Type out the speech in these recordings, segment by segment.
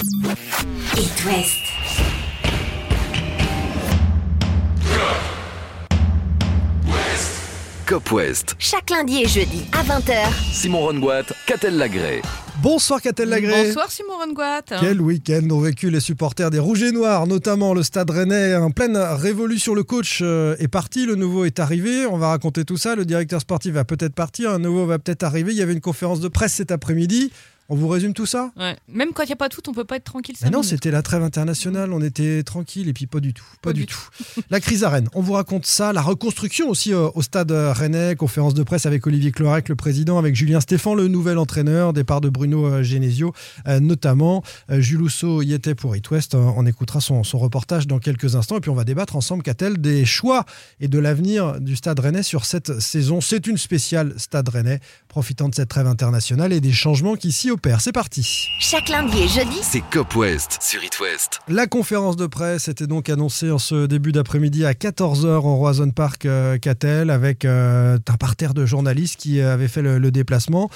It West. Cop West. Chaque lundi et jeudi à 20h. Simon Rongoat, Catel Lagré. Bonsoir Catel Lagré. Bonsoir Simon Rongoat. Quel week-end ont vécu les supporters des Rouges et Noirs, notamment le Stade Rennais en pleine révolution. Le coach euh, est parti, le nouveau est arrivé. On va raconter tout ça. Le directeur sportif va peut-être partir, un nouveau va peut-être arriver. Il y avait une conférence de presse cet après-midi. On vous résume tout ça? Ouais. Même quand il n'y a pas de foot, on peut pas être tranquille. Mais non, c'était la trêve internationale, on était tranquille et puis pas du tout, pas, Pas du du tout. La crise à Rennes, on vous raconte ça, la reconstruction aussi euh, au stade euh, rennais, conférence de presse avec Olivier Clorec, le président, avec Julien Stéphan, le nouvel entraîneur, départ de Bruno euh, Genesio, euh, notamment. Euh, Jules Housseau y était pour It West, on écoutera son, son reportage dans quelques instants et puis on va débattre ensemble, qu'a-t-elle des choix et de l'avenir du stade rennais sur cette saison. C'est une spéciale stade rennais, profitant de cette trêve internationale et des changements qui s'y opèrent. C'est parti. Chaque lundi et jeudi, C'est Cop West sur It West. La conférence de presse était donc annoncée en ce début d'après-midi à 14h au Roison Park euh, Catel avec euh, un parterre de journalistes qui avaient fait le, le déplacement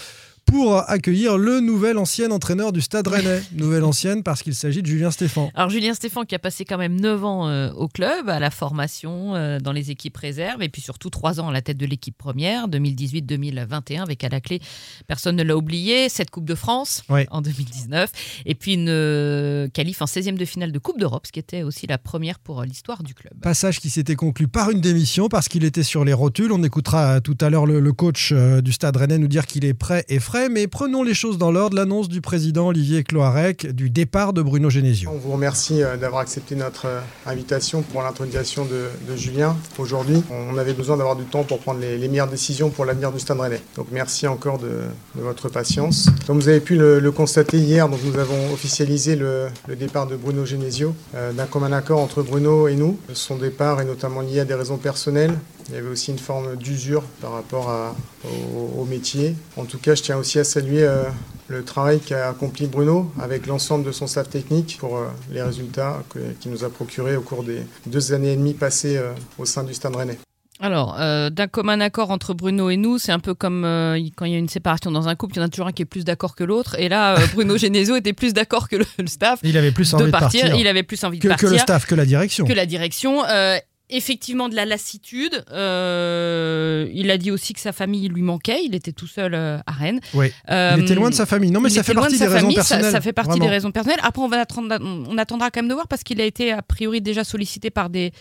pour accueillir le nouvel ancien entraîneur du Stade Rennais. Nouvelle ancienne parce qu'il s'agit de Julien Stéphan. Alors Julien Stéphan qui a passé quand même 9 ans euh, au club, à la formation, euh, dans les équipes réserves, et puis surtout 3 ans à la tête de l'équipe première, 2018-2021, avec à la clé, personne ne l'a oublié, cette Coupe de France Ouais. en 2019, et puis une euh, qualif en 16e de finale de Coupe d'Europe, ce qui était aussi la première pour euh, l'histoire du club. Passage qui s'était conclu par une démission parce qu'il était sur les rotules. On écoutera tout à l'heure le, le coach du Stade Rennais nous dire qu'il est prêt et frais. Mais prenons les choses dans l'ordre. L'annonce du président Olivier Cloarec du départ de Bruno Genesio. On vous remercie euh, d'avoir accepté notre euh, invitation pour l'intronisation de, Julien aujourd'hui. On avait besoin d'avoir du temps pour prendre les, meilleures décisions pour l'avenir du Stade Rennais. Donc merci encore de, votre patience. Comme vous avez pu le, constater hier, nous avons officialisé le, le départ de Bruno Genesio. Euh, D'un commun accord entre Bruno et nous, son départ est notamment lié à des raisons personnelles. Il y avait aussi une forme d'usure par rapport à- au, au métier. En tout cas, je tiens aussi à saluer euh, le travail qu'a accompli Bruno avec l'ensemble de son staff technique pour euh, les résultats qu'il nous a procurés au cours des deux années et demie passées euh, au sein du Stade Rennais. Alors, euh, d'un commun accord entre Bruno et nous, c'est un peu comme euh, quand il y a une séparation dans un couple, il y en a toujours un qui est plus d'accord que l'autre. Et là, euh, Bruno Genesio était plus d'accord que le, le staff Il avait plus envie de de partir. partir, Il avait plus envie de que, que partir le staff, que la direction. que la direction. Euh, effectivement, de la lassitude. Euh, il a dit aussi que sa famille lui manquait. Il était tout seul euh, à Rennes. Oui. Euh, Il était loin de sa famille. Non, mais ça fait partie de des raisons famille, ça- personnelles. Ça, fait partie Vraiment. des raisons personnelles. Après, on, va attendre, on attendra quand même de voir parce qu'il a été a priori déjà sollicité par des,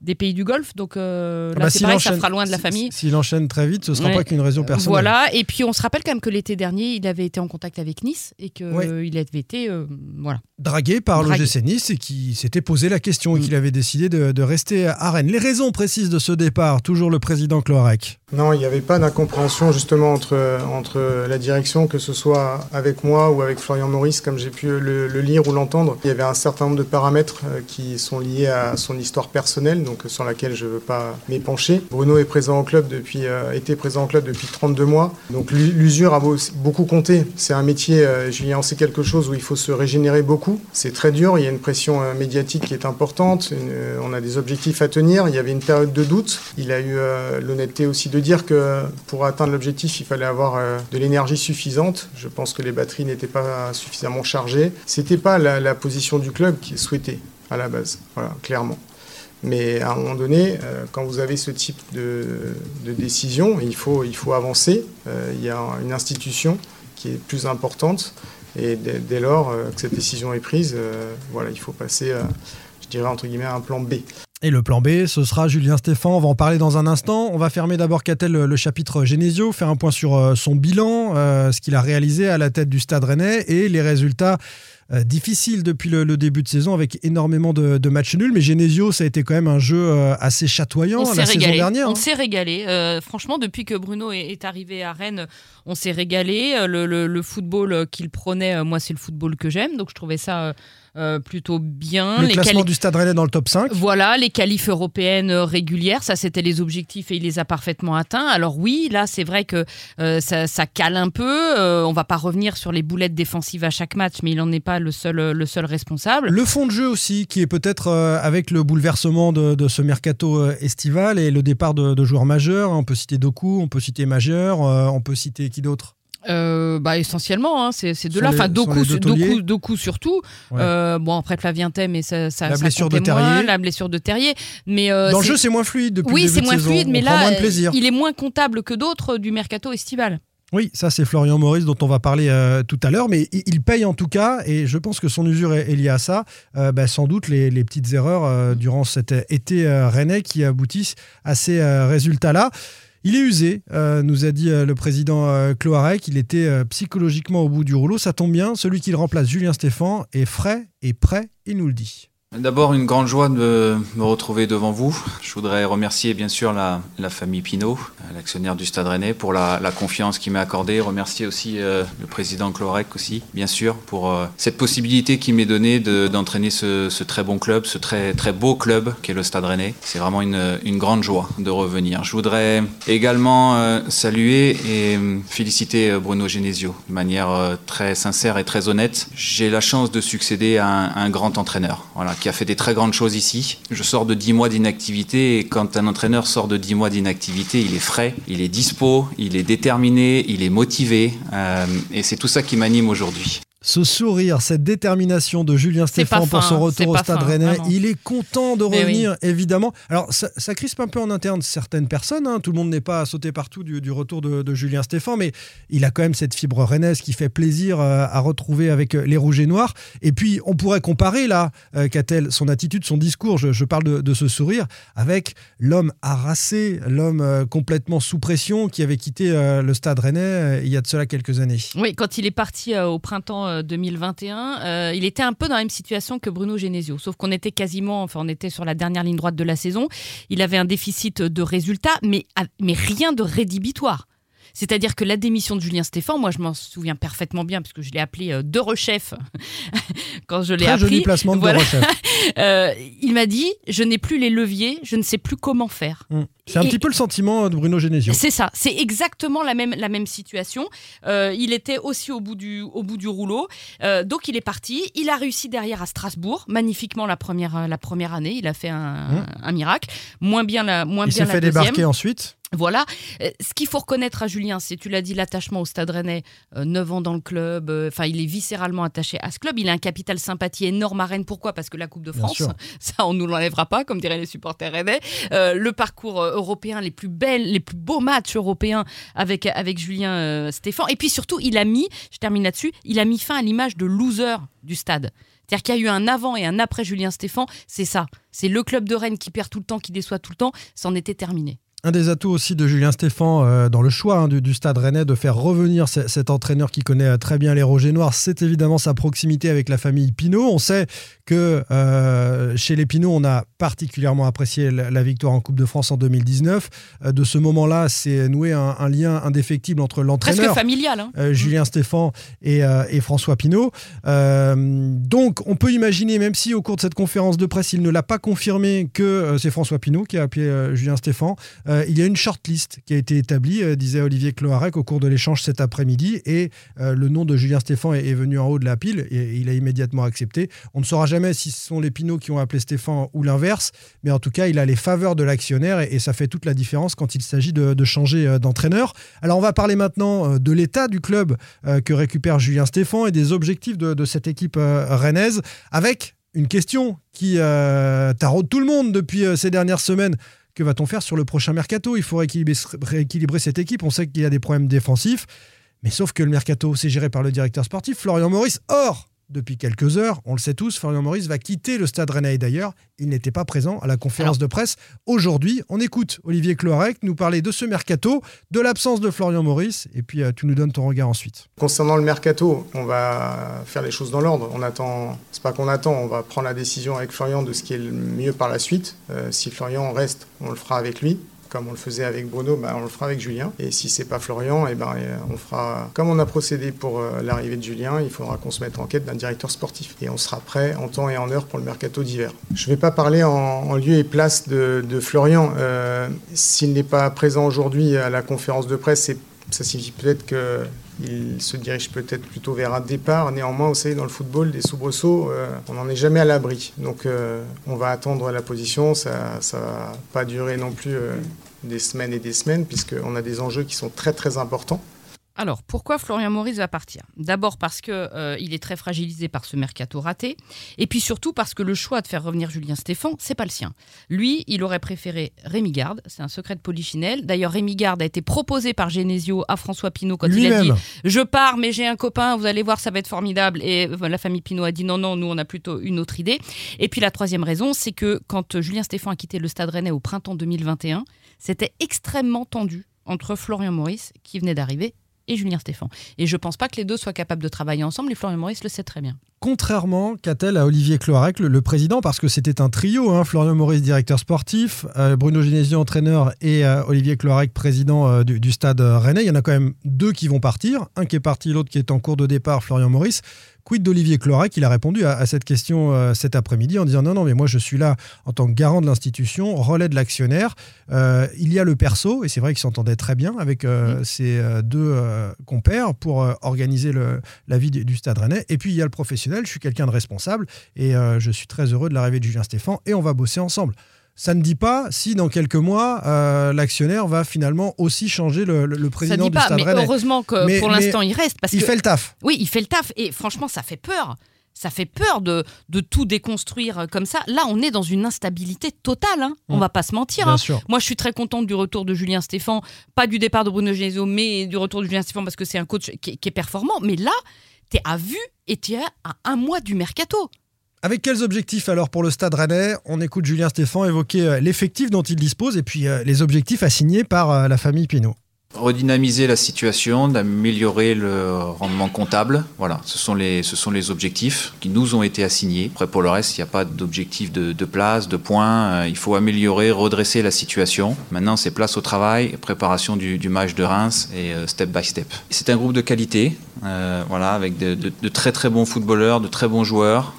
des pays du Golfe. Donc euh, Ah là, bah, c'est s'il pareil, ça fera loin de la famille. S'il enchaîne très vite, ce sera Ouais. pas qu'une raison personnelle. Voilà, et puis on se rappelle quand même que l'été dernier, il avait été en contact avec Nice et qu'il Ouais. il avait été. euh, voilà. Dragué par l'OGC Nice et qui s'était posé la question et Mm. qu'il avait décidé de, de rester à Rennes. Les raisons précises de ce départ, toujours le président Cloarec. Non, il n'y avait pas d'incompréhension justement entre, entre la direction, que ce soit avec moi ou avec Florian Maurice, comme j'ai pu le, lire ou l'entendre. Il y avait un certain nombre de paramètres euh, qui sont liés à son histoire personnelle, donc euh, sur laquelle je ne veux pas m'épancher. Bruno est présent au club depuis, euh, était présent au club depuis 32 mois, donc l'u- l'usure a beau- beaucoup compté. C'est un métier, euh, Julien, c'est quelque chose où il faut se régénérer beaucoup. C'est très dur, il y a une pression médiatique qui est importante, on a des objectifs à tenir. Il y avait une période de doute. Il a eu l'honnêteté aussi de dire que pour atteindre l'objectif, il fallait avoir euh, de l'énergie suffisante. Je pense que les batteries n'étaient pas suffisamment chargées. C'était pas la, position du club qui est souhaitée à la base, voilà, clairement. Mais à un moment donné, euh, quand vous avez ce type de, de décision, il faut, il faut avancer. Euh, il y a une institution qui est plus importante. Et dès, lors que cette décision est prise, voilà, il faut passer, je dirais, entre guillemets, à un plan B. Et le plan B, ce sera Julien Stéphan. On va en parler dans un instant. On va fermer d'abord Catel le, chapitre Genesio, faire un point sur euh, son bilan, euh, ce qu'il a réalisé à la tête du Stade Rennais et les résultats euh, difficiles depuis le, le début de saison avec énormément de, de matchs nuls. Mais Genesio, ça a été quand même un jeu euh, assez chatoyant on la saison dernière. On hein. s'est régalé. Euh, franchement, depuis que Bruno est, est arrivé à Rennes, on s'est régalé. Le, le- le football qu'il prenait, moi, c'est le football que j'aime. Donc, je trouvais ça euh, plutôt bien. Le Les classement du Stade Rennais dans le top 5. Voilà, les qualifs européennes régulières, ça c'était les objectifs et il les a parfaitement atteints. Alors oui, là c'est vrai que euh, ça, ça cale un peu. Euh, on va pas revenir sur les boulettes défensives à chaque match, mais il n'en est pas le seul, euh, le seul responsable. Le fond de jeu aussi, qui est peut-être euh, avec le bouleversement de, de ce mercato euh, estival et le départ de, de joueurs majeurs. On peut citer Doku, on peut citer Majeur, euh, on peut citer qui d'autre? Euh, bah essentiellement, hein, c'est deux-là. les- Enfin, Doku. Doku, Doku surtout. Ouais. Euh, bon, après Flavien Thème, mais ça, ça, La ça blessure de moins, Terrier. la blessure de Terrier. Mais euh, Dans le jeu, c'est moins fluide depuis oui, c'est de moins fluide, mais On là, moins de il est moins comptable que d'autres du mercato estival. Oui, ça c'est Florian Maurice dont on va parler euh, tout à l'heure, mais il, paye en tout cas, et je pense que son usure est, liée à ça, euh, bah, sans doute les, petites erreurs euh, durant cet été rennais qui aboutissent à ces résultats-là. Il est usé, nous a dit le président Cloarec, il était psychologiquement au bout du rouleau, ça tombe bien, celui qui le remplace, Julien Stéphan, est frais et prêt, il nous le dit. D'abord, une grande joie de me retrouver devant vous. Je voudrais remercier bien sûr la, famille Pinault, l'actionnaire du Stade Rennais, pour la, confiance qu'il m'a accordée. Remercier aussi euh, le président Clorec aussi, bien sûr, pour euh, cette possibilité qu'il m'est donnée de- d'entraîner ce, très bon club, ce très, très beau club qu'est le Stade Rennais. C'est vraiment une, grande joie de revenir. Je voudrais également euh, saluer et féliciter Bruno Genesio de manière très sincère et très honnête. J'ai la chance de succéder à un, grand entraîneur, qui a fait des très grandes choses ici. Je sors de 10 mois d'inactivité et quand un entraîneur sort de 10 mois d'inactivité, il est frais, il est dispo, il est déterminé, il est motivé euh, et c'est tout ça qui m'anime aujourd'hui. Ce sourire, cette détermination de Julien C'est Stéphan pas pour son hein, retour au Stade fin, Rennais, vraiment. il est content de revenir, évidemment. Alors, ça, ça crispe un peu en interne certaines personnes. hein. Tout le monde n'est pas sauté partout du, du retour de, de Julien Stéphan, mais il a quand même cette fibre rennaise qui fait plaisir euh, à retrouver avec euh, les Rouges et Noirs. Et puis, on pourrait comparer, là, euh, qu'a-t-elle son attitude, son discours, je, je parle de, de ce sourire, avec l'homme harassé, l'homme euh, complètement sous pression qui avait quitté le Stade Rennais il y a de cela quelques années. Oui, quand il est parti au printemps euh, 2021, euh, il était un peu dans la même situation que Bruno Genesio, sauf qu'on était quasiment, enfin on était sur la dernière ligne droite de la saison. Il avait un déficit de résultats, mais, mais rien de rédhibitoire. C'est-à-dire que la démission de Julien Stéphan, moi je m'en souviens parfaitement bien, parce que je l'ai appelé euh, de rechef quand je l'ai appris. joli placement de Voilà. Euh, il m'a dit, je n'ai plus les leviers, je ne sais plus comment faire. Hum. C'est un Et- petit peu le sentiment de Bruno Genesio. C'est ça, c'est exactement la même, la même situation. Euh, il était aussi au bout du, au bout du rouleau. Euh, donc il est parti. Il a réussi derrière à Strasbourg, magnifiquement la première, la première année. Il a fait un, Mmh. un miracle. Moins bien la, moins Il bien s'est la fait deuxième. débarquer ensuite. Voilà. Euh, ce qu'il faut reconnaître à Julien, c'est, tu l'as dit, l'attachement au Stade Rennais, euh, 9 ans dans le club, euh, enfin, il est viscéralement attaché à ce club. Il a un capital sympathie énorme à Rennes. Pourquoi? Parce que la Coupe de France, ça, on nous l'enlèvera pas, comme diraient les supporters rennais. Euh, le parcours européen, les plus belles, les plus beaux matchs européens avec, avec Julien euh, Stéphan. Et puis surtout, il a mis, je termine là-dessus, il a mis fin à l'image de loser du stade. C'est-à-dire qu'il y a eu un avant et un après Julien Stéphan, c'est ça. C'est le club de Rennes qui perd tout le temps, qui déçoit tout le temps. C'en était terminé. Un des atouts aussi de Julien Stéphan euh, dans le choix hein, du, du Stade Rennais de faire revenir ce- cet entraîneur qui connaît euh, très bien les Rogers Noirs, c'est évidemment sa proximité avec la famille Pinault. On sait que euh, chez les Pinault, on a particulièrement apprécié la, la victoire en Coupe de France en 2019. Euh, de ce moment-là, c'est noué un, un lien indéfectible entre Presque l'entraîneur. familial. hein. Julien Stéphan et, et François Pinault. Euh, donc, on peut imaginer, même si au cours de cette conférence de presse, il ne l'a pas confirmé que c'est François Pinault qui a appelé Julien Stéphan, euh, il y a une shortlist qui a été établie, euh, disait Olivier Cloarec au cours de l'échange cet après-midi, et euh, le nom de Julien Stéphan est, venu en haut de la pile, et il a immédiatement accepté. On ne saura jamais si ce sont les Pinault qui ont appelé Stéphan ou l'inverse, mais en tout cas, il a les faveurs de l'actionnaire, et, ça fait toute la différence quand il s'agit de, changer d'entraîneur. Alors, on va parler maintenant de l'état du club que récupère Julien Stéphan et des objectifs de, de cette équipe rennaise, avec une question qui taraude tout le monde depuis ces dernières semaines. Que va-t-on faire sur le prochain mercato? Il faut rééquilibrer, cette équipe. On sait qu'il y a des problèmes défensifs, mais sauf que le mercato, c'est géré par le directeur sportif, Florian Maurice. Or, depuis quelques heures, on le sait tous, Florian Maurice va quitter le stade rennais. D'ailleurs, il n'était pas présent à la conférence de presse. Aujourd'hui, on écoute Olivier Cloarec nous parler de ce mercato, de l'absence de Florian Maurice, et puis euh, tu nous donnes ton regard ensuite. Concernant le mercato, on va faire les choses dans l'ordre. On attend, c'est pas qu'on attend, on va prendre la décision avec Florian de ce qui est le mieux par la suite. Euh, si Florian reste, on le fera avec lui. Comme on le faisait avec Bruno, bah, on le fera avec Julien. Et si c'est pas Florian, et ben, euh, on fera comme on a procédé pour euh, l'arrivée de Julien. Il faudra qu'on se mette en quête d'un directeur sportif. Et on sera prêt en temps et en heure pour le mercato d'hiver. Je ne vais pas parler en, lieu et place de, Florian. Euh, S'il n'est pas présent aujourd'hui à la conférence de presse, ça signifie peut-être qu'il se dirige peut-être plutôt vers un départ. Néanmoins, vous savez, dans le football, des soubresauts, euh, on n'en est jamais à l'abri. Donc, euh, on va attendre la position. Ça ne va pas durer non plus euh, des semaines et des semaines, puisqu'on a des enjeux qui sont très, très importants. Alors, pourquoi Florian Maurice va partir? D'abord parce que euh, il est très fragilisé par ce mercato raté, et puis surtout parce que le choix de faire revenir Julien Stéphan, c'est pas le sien. Lui, il aurait préféré Rémi Garde, c'est un secret de Polichinelle. D'ailleurs, Rémi Garde a été proposé par Genesio à François Pinault quand il a dit. Je pars, mais j'ai un copain, vous allez voir, ça va être formidable. Et euh, la famille Pinault a dit non, non, nous, on a plutôt une autre idée. Et puis la troisième raison, c'est que quand Julien Stéphan a quitté le Stade Rennais au printemps 2021, c'était extrêmement tendu entre Florian Maurice, qui venait d'arriver, et Julien Stéphan. Et je pense pas que les deux soient capables de travailler ensemble, et Florian Maurice le sait très bien. Contrairement, qu'a-t-elle à Olivier Cloarec, le, président, parce que c'était un trio, hein, Florian Maurice, directeur sportif, euh, Bruno Genesio, entraîneur, et euh, Olivier Cloarec, président euh, du, du stade rennais. Il y en a quand même deux qui vont partir, un qui est parti, l'autre qui est en cours de départ, Florian Maurice. Quid d'Olivier Cloarec Il a répondu à, à cette question euh, cet après-midi en disant non, non, mais moi je suis là en tant que garant de l'institution, relais de l'actionnaire. Euh, il y a le perso, et c'est vrai qu'il s'entendait très bien avec euh, ses euh, deux compères pour organiser le, la vie du, du Stade Rennais. Et puis il y a le professionnel, je suis quelqu'un de responsable et je suis très heureux de l'arrivée de Julien Stéphan et on va bosser ensemble. Ça ne dit pas si dans quelques mois, euh, l'actionnaire va finalement aussi changer le, le- le Ça président dit du pas, Stade mais Rennais. heureusement que Mais- pour l'instant il reste. Parce Il que, fait le taf. Oui, il fait le taf, et franchement, ça fait peur. Ça fait peur de, de tout déconstruire euh, comme ça. Là, on est dans une instabilité totale. hein. On Mm. va pas se mentir. Bien hein. sûr. Moi, je suis très contente du retour de Julien Stéphan, pas du départ de Bruno Genesio, mais du retour de Julien Stéphan parce que c'est un coach qui, est- qui est performant. Mais là, tu es à vue et tu es à un mois du mercato. Avec quels objectifs alors pour le Stade Rennais? On écoute Julien Stéphan évoquer euh, l'effectif dont il dispose et puis euh, les objectifs assignés par euh, la famille Pinault. Redynamiser la situation, d'améliorer le rendement comptable. Voilà, ce sont les, objectifs qui nous ont été assignés. Après, pour le reste, il n'y a pas d'objectif de, de place, de points. Euh, Il faut améliorer, redresser la situation. Maintenant, c'est place au travail, préparation du, match de Reims et euh, step by step. C'est un groupe de qualité, euh, voilà, avec de, très très bons footballeurs, de très bons joueurs,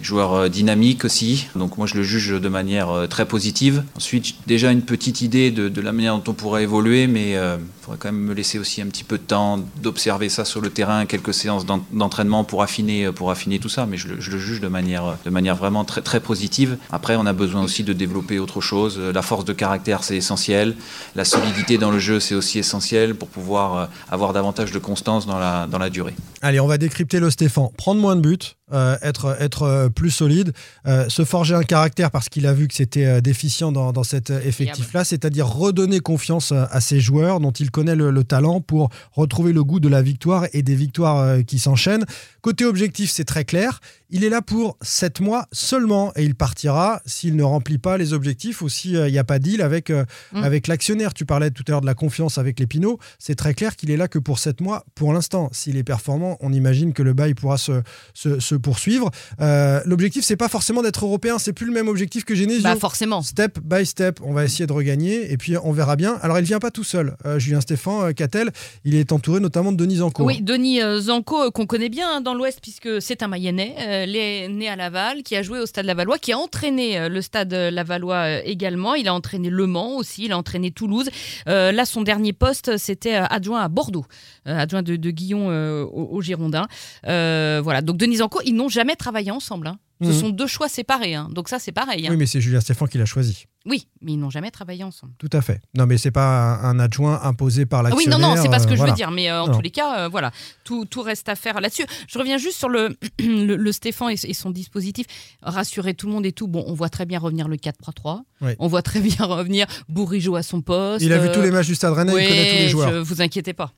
joueurs dynamiques aussi. Donc moi, je le juge de manière très positive. Ensuite, déjà une petite idée de, la manière dont on pourrait évoluer, il faudrait quand même me laisser aussi un petit peu de temps d'observer ça sur le terrain, quelques séances d'en- d'entraînement pour affiner, pour affiner tout ça. Mais je le, juge de manière, manière vraiment très, positive. Après, on a besoin aussi de développer autre chose. La force de caractère, c'est essentiel. La solidité dans le jeu, c'est aussi essentiel pour pouvoir euh, avoir davantage de constance dans la, dans la durée. Allez, on va décrypter le Stéphane. Prendre moins de buts, euh, être, être euh, plus solide, euh, se forger un caractère parce qu'il a vu que c'était déficient dans, dans cet effectif-là, c'est-à-dire redonner confiance à ses joueurs dont il connaît le, le talent pour retrouver le goût de la victoire et des victoires qui s'enchaînent. Côté objectif, c'est très clair. Il est là pour 7 mois seulement et il partira s'il ne remplit pas les objectifs ou s'il n'y a pas de deal avec, Mm. avec l'actionnaire. Tu parlais tout à l'heure de la confiance avec les Pinots. C'est très clair qu'il est là que pour 7 mois pour l'instant. S'il est performant, on imagine que le bail pourra se, se, se poursuivre. Euh, L'objectif, c'est pas forcément d'être européen. C'est plus le même objectif que Genesio. Bah forcément. Step by step, on va essayer de regagner et puis on verra bien. Alors il vient pas tout seul, euh, Julien Stéphan, euh, Catel, il est entouré notamment de Denis Anco. Oui, Denis euh, Zanco, qu'on connaît bien hein, dans l'Ouest, puisque c'est un Mayennais, les- né à Laval, qui a joué au Stade Lavallois, qui a entraîné le Stade Lavallois également. Il a entraîné Le Mans aussi, il a entraîné Toulouse. Là, son dernier poste, c'était adjoint à Bordeaux, adjoint de, de Guillon euh, au, au Girondins. Voilà, donc Denis Zanco, ils n'ont jamais travaillé ensemble. hein. Ce Mhm. sont deux choix séparés, hein. donc ça c'est pareil. hein. Oui, mais c'est Julien Stéphan qui l'a choisi. Oui, mais ils n'ont jamais travaillé ensemble. Tout à fait. Non, mais c'est pas un, adjoint imposé par Ah oui, non, non, c'est pas ce que euh, je voilà. veux dire, mais euh, en Non. tous les cas, euh, voilà, tout, tout reste à faire là-dessus. Je reviens juste sur le, le, le Stéphane et, et son dispositif. Rassurer tout le monde et tout. Bon, on voit très bien revenir le 4-3-3. Oui. On voit très bien revenir Bourigeau à son poste. Il a vu tous les matchs du Stade Rennais, il connaît tous les joueurs. je- vous inquiétez pas.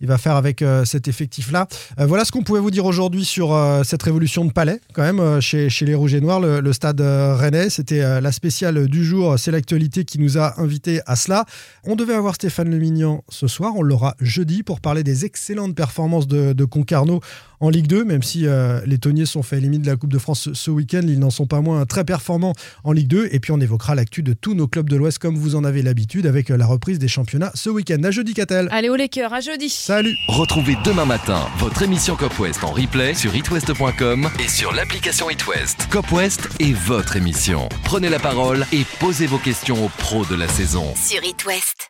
Il va faire avec cet effectif-là. Voilà ce qu'on pouvait vous dire aujourd'hui sur cette révolution de palais, quand même, chez, chez les Rouges et Noirs, le, le Stade Rennais. C'était la spéciale du jour. C'est l'actualité qui nous a invités à cela. On devait avoir Stéphane Lemignan ce soir. On l'aura jeudi pour parler des excellentes performances de, de Concarneau en Ligue 2, même si euh, les Tonniers sont fait éliminer de la Coupe de France ce, ce week-end. Ils n'en sont pas moins très performants en Ligue 2. Et puis on évoquera l'actu de tous nos clubs de l'Ouest, comme vous en avez l'habitude, avec euh, la reprise des championnats ce week-end. À jeudi, Catel. Allez, au Laker, à jeudi. Salut Retrouvez demain matin votre émission Cop West en replay sur itwest.com et sur l'application itwest. Cop West est votre émission. Prenez la parole et posez vos questions aux pros de la saison. Sur It West.